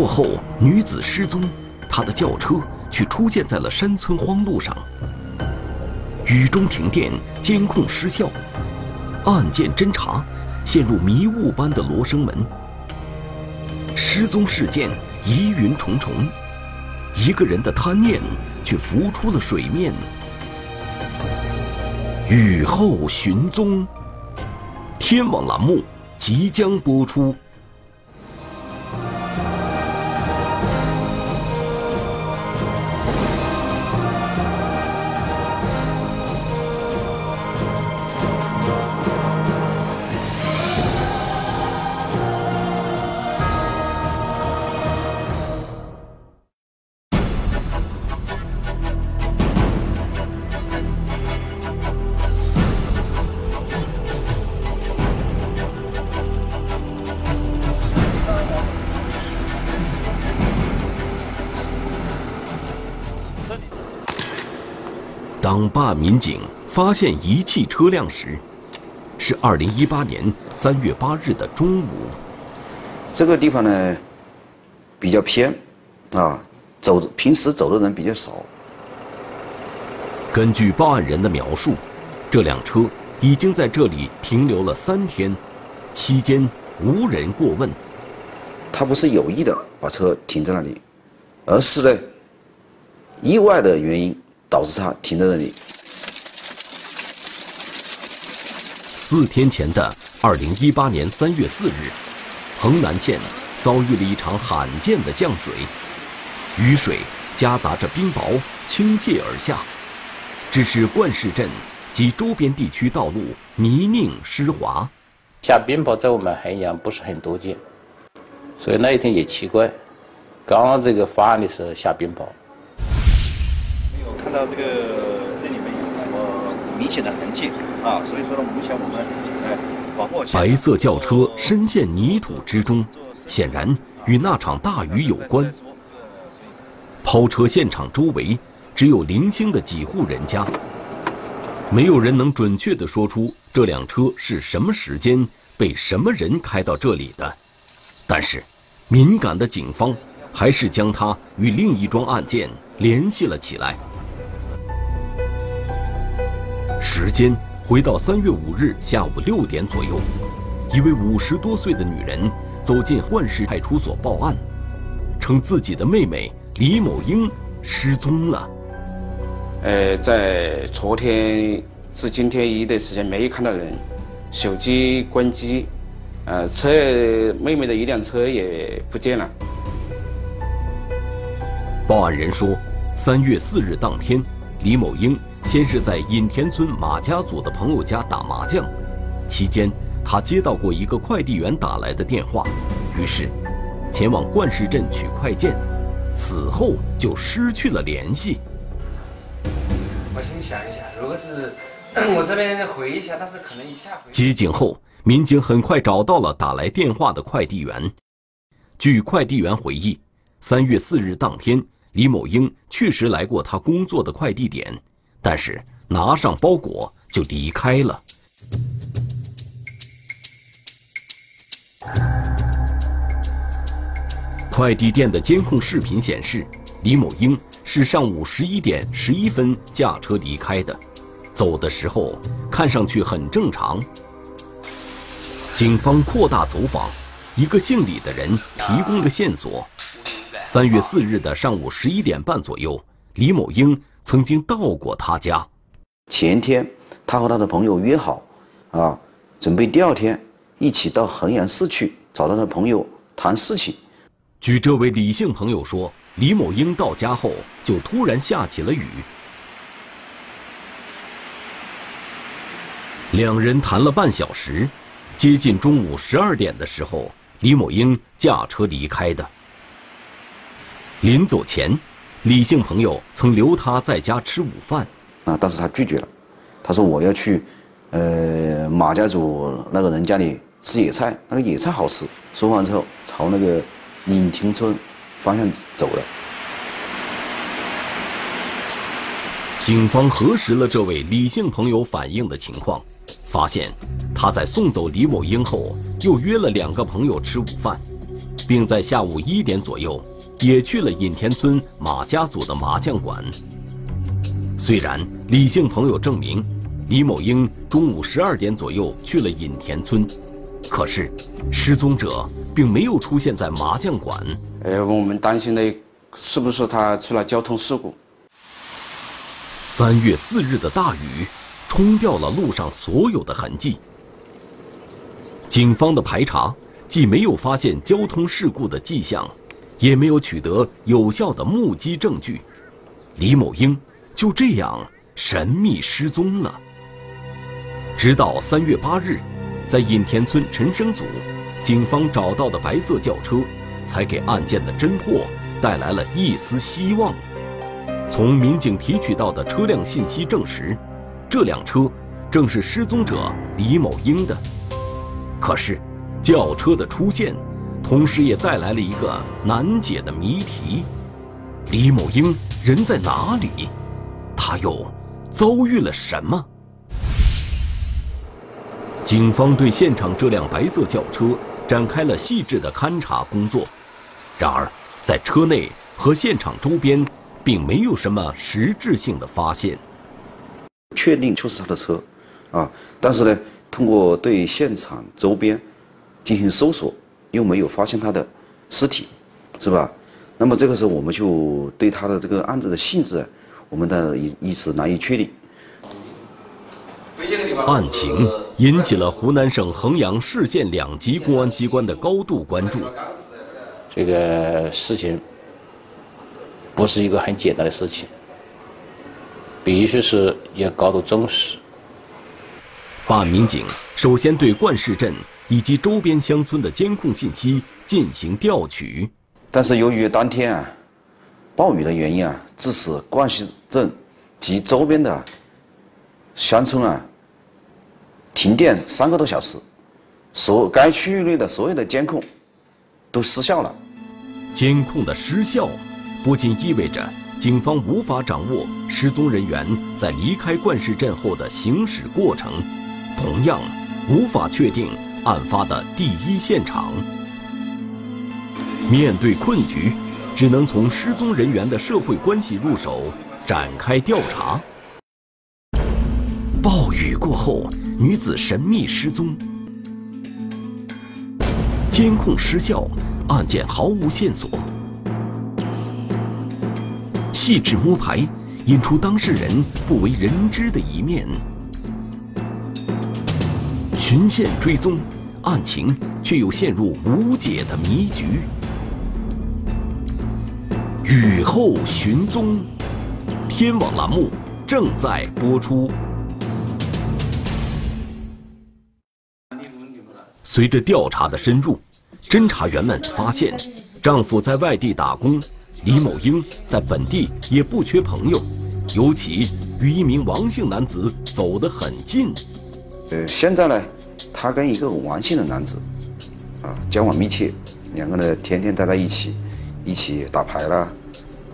过后，女子失踪，她的轿车却出现在了山村荒路上。雨中停电，监控失效，案件侦查陷入迷雾般的罗生门。失踪事件疑云重重，一个人的贪念却浮出了水面。雨后寻踪，天网栏目即将播出。当办案民警发现遗弃车辆时，是二零一八年三月八日的中午。这个地方呢，比较偏，啊，走平时走的人比较少。根据报案人的描述，这辆车已经在这里停留了三天，期间无人过问。他不是有意的把车停在那里，而是呢，意外的原因。导致他停在那里。四天前的二零一八年三月四日，衡南县遭遇了一场罕见的降水，雨水夹杂着冰雹倾泻而下，致使冠市镇及周边地区道路泥泞湿滑。下冰雹在我们衡阳不是很多见，所以那一天也奇怪，刚刚这个发案的时候下冰雹。看到这个这里面有什么明显的痕迹啊？所以说呢，目前我们哎保护。白色轿车深陷泥土之中，显然与那场大雨有关。抛车现场周围只有零星的几户人家，没有人能准确地说出这辆车是什么时间被什么人开到这里的。但是，敏感的警方还是将它与另一桩案件联系了起来。时间回到三月五日下午六点左右，一位五十多岁的女人走进万市派出所报案，称自己的妹妹李某英失踪了。呃，在昨天至今天一段时间没有看到人，手机关机，呃，车妹妹的一辆车也不见了。报案人说，三月四日当天，李某英。先是在尹田村马家组的朋友家打麻将，期间他接到过一个快递员打来的电话，于是前往冠市镇取快件，此后就失去了联系。我先想一想，如果是我这边回一下，但是可能一下回。接警后，民警很快找到了打来电话的快递员。据快递员回忆，三月四日当天，李某英确实来过他工作的快递点。但是拿上包裹就离开了。快递店的监控视频显示，李某英是上午十一点十一分驾车离开的，走的时候看上去很正常。警方扩大走访，一个姓李的人提供了线索：三月四日的上午十一点半左右，李某英。曾经到过他家。前天，他和他的朋友约好，啊，准备第二天一起到衡阳市去找他的朋友谈事情。据这位李姓朋友说，李某英到家后就突然下起了雨。两人谈了半小时，接近中午十二点的时候，李某英驾车离开的。临走前。李姓朋友曾留他在家吃午饭，啊，但是他拒绝了。他说：“我要去，呃，马家组那个人家里吃野菜，那个野菜好吃。”说完之后，朝那个尹亭村方向走了。警方核实了这位李姓朋友反映的情况，发现他在送走李某英后，又约了两个朋友吃午饭。并在下午一点左右也去了尹田村马家组的麻将馆。虽然李姓朋友证明李某英中午十二点左右去了尹田村，可是失踪者并没有出现在麻将馆。呃，我们担心的是不是他出了交通事故？三月四日的大雨冲掉了路上所有的痕迹。警方的排查既没有发现交通事故的迹象，也没有取得有效的目击证据，李某英就这样神秘失踪了。直到三月八日，在尹田村陈生组，警方找到的白色轿车，才给案件的侦破带来了一丝希望。从民警提取到的车辆信息证实，这辆车正是失踪者李某英的。可是，轿车的出现，同时也带来了一个难解的谜题：李某英人在哪里？他又遭遇了什么？警方对现场这辆白色轿车展开了细致的勘查工作，然而在车内和现场周边。并没有什么实质性的发现，确定就是他的车，啊，但是呢，通过对现场周边进行搜索，又没有发现他的尸体，是吧？那么这个时候，我们就对他的这个案子的性质，我们的一一时难以确定。案情引起了湖南省衡阳市县两级公安机关的高度关注。这个事情。不是一个很简单的事情，必须是要高度重视。办案民警首先对冠市镇以及周边乡村的监控信息进行调取，但是由于当天啊暴雨的原因啊，致使冠市镇及周边的乡村啊停电三个多小时，所该区域内的所有的监控都失效了。监控的失效。不仅意味着警方无法掌握失踪人员在离开冠市镇后的行驶过程，同样无法确定案发的第一现场。面对困局，只能从失踪人员的社会关系入手展开调查。暴雨过后，女子神秘失踪，监控失效，案件毫无线索。细致摸排，引出当事人不为人知的一面。循线追踪，案情却又陷入无解的迷局。雨后寻踪，天网栏目正在播出。随着调查的深入，侦查员们发现，丈夫在外地打工。李某英在本地也不缺朋友，尤其与一名王姓男子走得很近。呃，现在呢，他跟一个王姓的男子，啊，交往密切，两个人天天待在一起，一起打牌啦，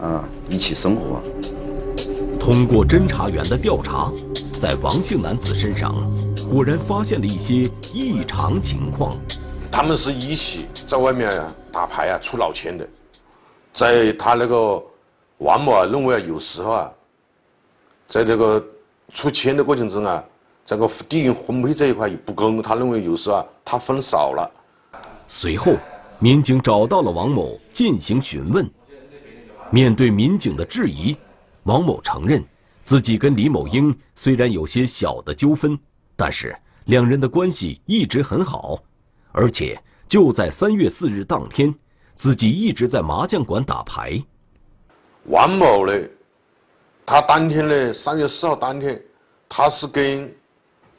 啊，一起生活。通过侦查员的调查，在王姓男子身上，果然发现了一些异常情况。他们是一起在外面打牌啊，出老千的。在他那个王某啊，认为啊，有时候啊，在这个出钱的过程中啊，这个地域分配这一块也不公。他认为有时啊，他分少了。随后，民警找到了王某进行询问。面对民警的质疑，王某承认自己跟李某英虽然有些小的纠纷，但是两人的关系一直很好，而且就在三月四日当天。自己一直在麻将馆打牌。王某呢，他当天呢，三月四号当天，他是跟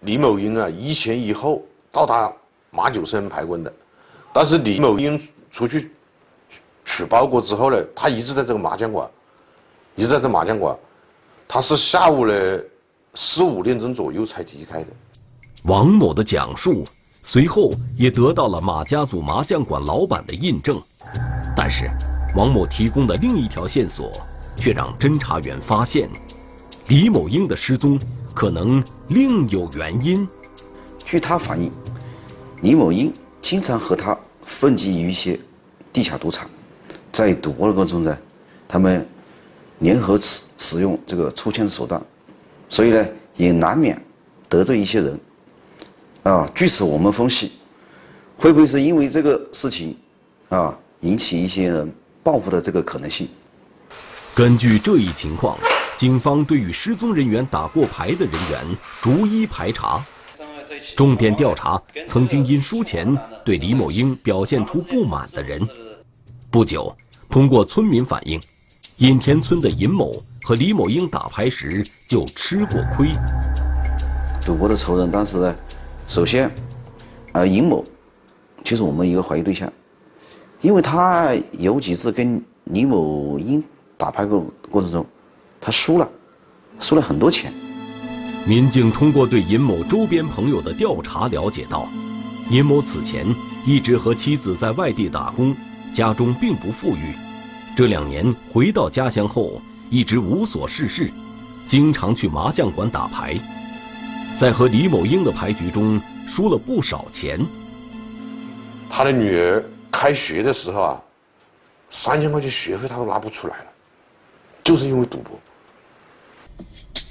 李某英啊一前一后到达马九生牌馆的。但是李某英出去取包裹之后呢，他一直在这个麻将馆，一直在这麻将馆。他是下午呢四五点钟左右才离开的。王某的讲述随后也得到了马家组麻将馆老板的印证。但是，王某提供的另一条线索，却让侦查员发现，李某英的失踪可能另有原因。据他反映，李某英经常和他混迹于一些地下赌场，在赌博的过程中呢，他们联合使使用这个抽签的手段，所以呢，也难免得罪一些人。啊，据此我们分析，会不会是因为这个事情，啊，引起一些人报复的这个可能性？根据这一情况，警方对与失踪人员打过牌的人员逐一排查，重点调查曾经因输钱对李某英表现出不满的人。不久，通过村民反映，尹田村的尹某和李某英打牌时就吃过亏。赌博的仇人，当时呢？首先，呃，尹某就是我们一个怀疑对象，因为他有几次跟李某英打牌过过程中，他输了，输了很多钱。民警通过对尹某周边朋友的调查了解到，尹某此前一直和妻子在外地打工，家中并不富裕，这两年回到家乡后一直无所事事，经常去麻将馆打牌。在和李某英的牌局中输了不少钱。他的女儿开学的时候啊，三千块钱学费他都拿不出来了，就是因为赌博。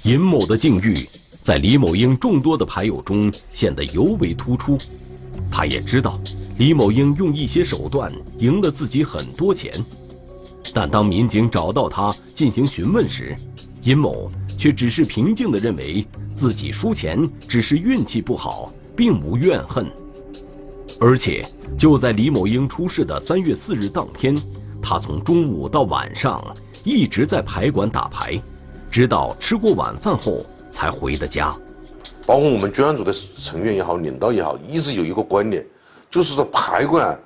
尹某的境遇在李某英众多的牌友中显得尤为突出。他也知道李某英用一些手段赢了自己很多钱，但当民警找到他进行询问时，尹某却只是平静地认为。自己输钱只是运气不好，并无怨恨。而且就在李某英出事的三月四日当天，他从中午到晚上一直在牌馆打牌，直到吃过晚饭后才回的家。包括我们专案组的成员也好，领导也好，一直有一个观点，就是说牌馆，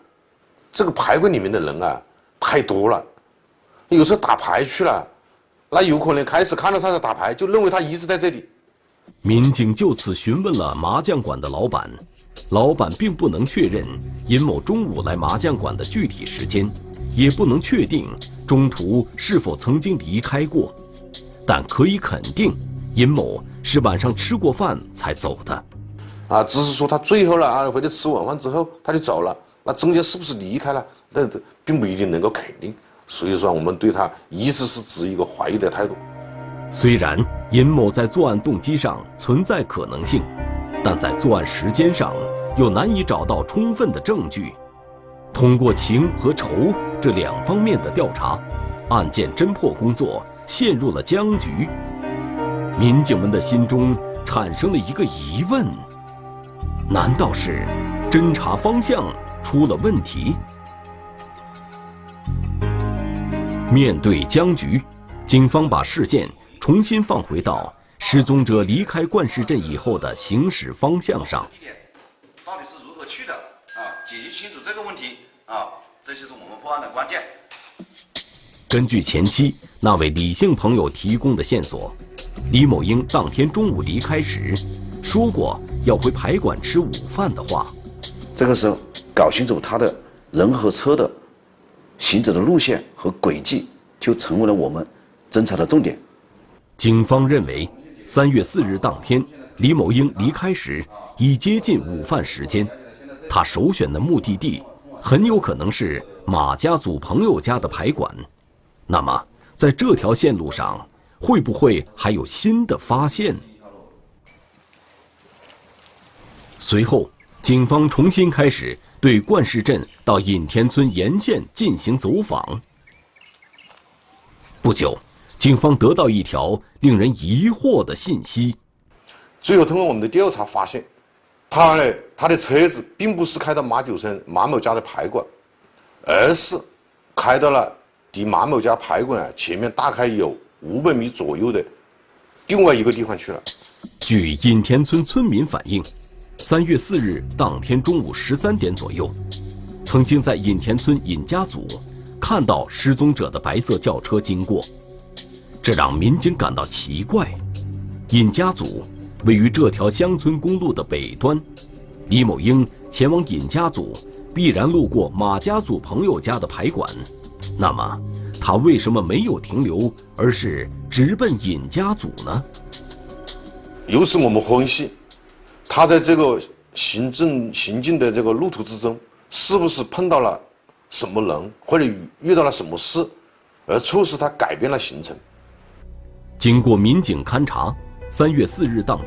这个牌馆里面的人啊太多了，有时候打牌去了，那有可能开始看到他在打牌，就认为他一直在这里。民警就此询问了麻将馆的老板，老板并不能确认尹某中午来麻将馆的具体时间，也不能确定中途是否曾经离开过，但可以肯定，尹某是晚上吃过饭才走的。啊，只是说他最后了啊，回去吃晚饭之后他就走了，那中间是不是离开了？那这并不一定能够肯定，所以说我们对他一直是持一个怀疑的态度。虽然尹某在作案动机上存在可能性，但在作案时间上又难以找到充分的证据。通过情和仇这两方面的调查，案件侦破工作陷入了僵局。民警们的心中产生了一个疑问：难道是侦查方向出了问题？面对僵局，警方把事件。重新放回到失踪者离开冠市镇以后的行驶方向上。到底是？解决清楚这个问题啊，这就是我们破案的关键。根据前期那位李姓朋友提供的线索，李某英当天中午离开时说过要回排馆吃午饭的话。这个时候，搞清楚他的人和车的行走的路线和轨迹，就成为了我们侦查的重点。警方认为，三月四日当天，李某英离开时已接近午饭时间，他首选的目的地很有可能是马家祖朋友家的牌馆。那么，在这条线路上，会不会还有新的发现？随后，警方重新开始对冠市镇到尹田村沿线进行走访。不久。警方得到一条令人疑惑的信息。最后，通过我们的调查发现，他呢，他的车子并不是开到马九生马某家的牌馆，而是开到了离马某家牌馆前面大概有五百米左右的另外一个地方去了。据尹田村村民反映，三月四日当天中午十三点左右，曾经在尹田村尹家组看到失踪者的白色轿车经过。这让民警感到奇怪。尹家组位于这条乡村公路的北端，李某英前往尹家组必然路过马家组朋友家的牌馆，那么他为什么没有停留，而是直奔尹家组呢？由此我们分析，他在这个行政行进的这个路途之中，是不是碰到了什么人，或者遇遇到了什么事，而促使他改变了行程。经过民警勘查，三月四日当天。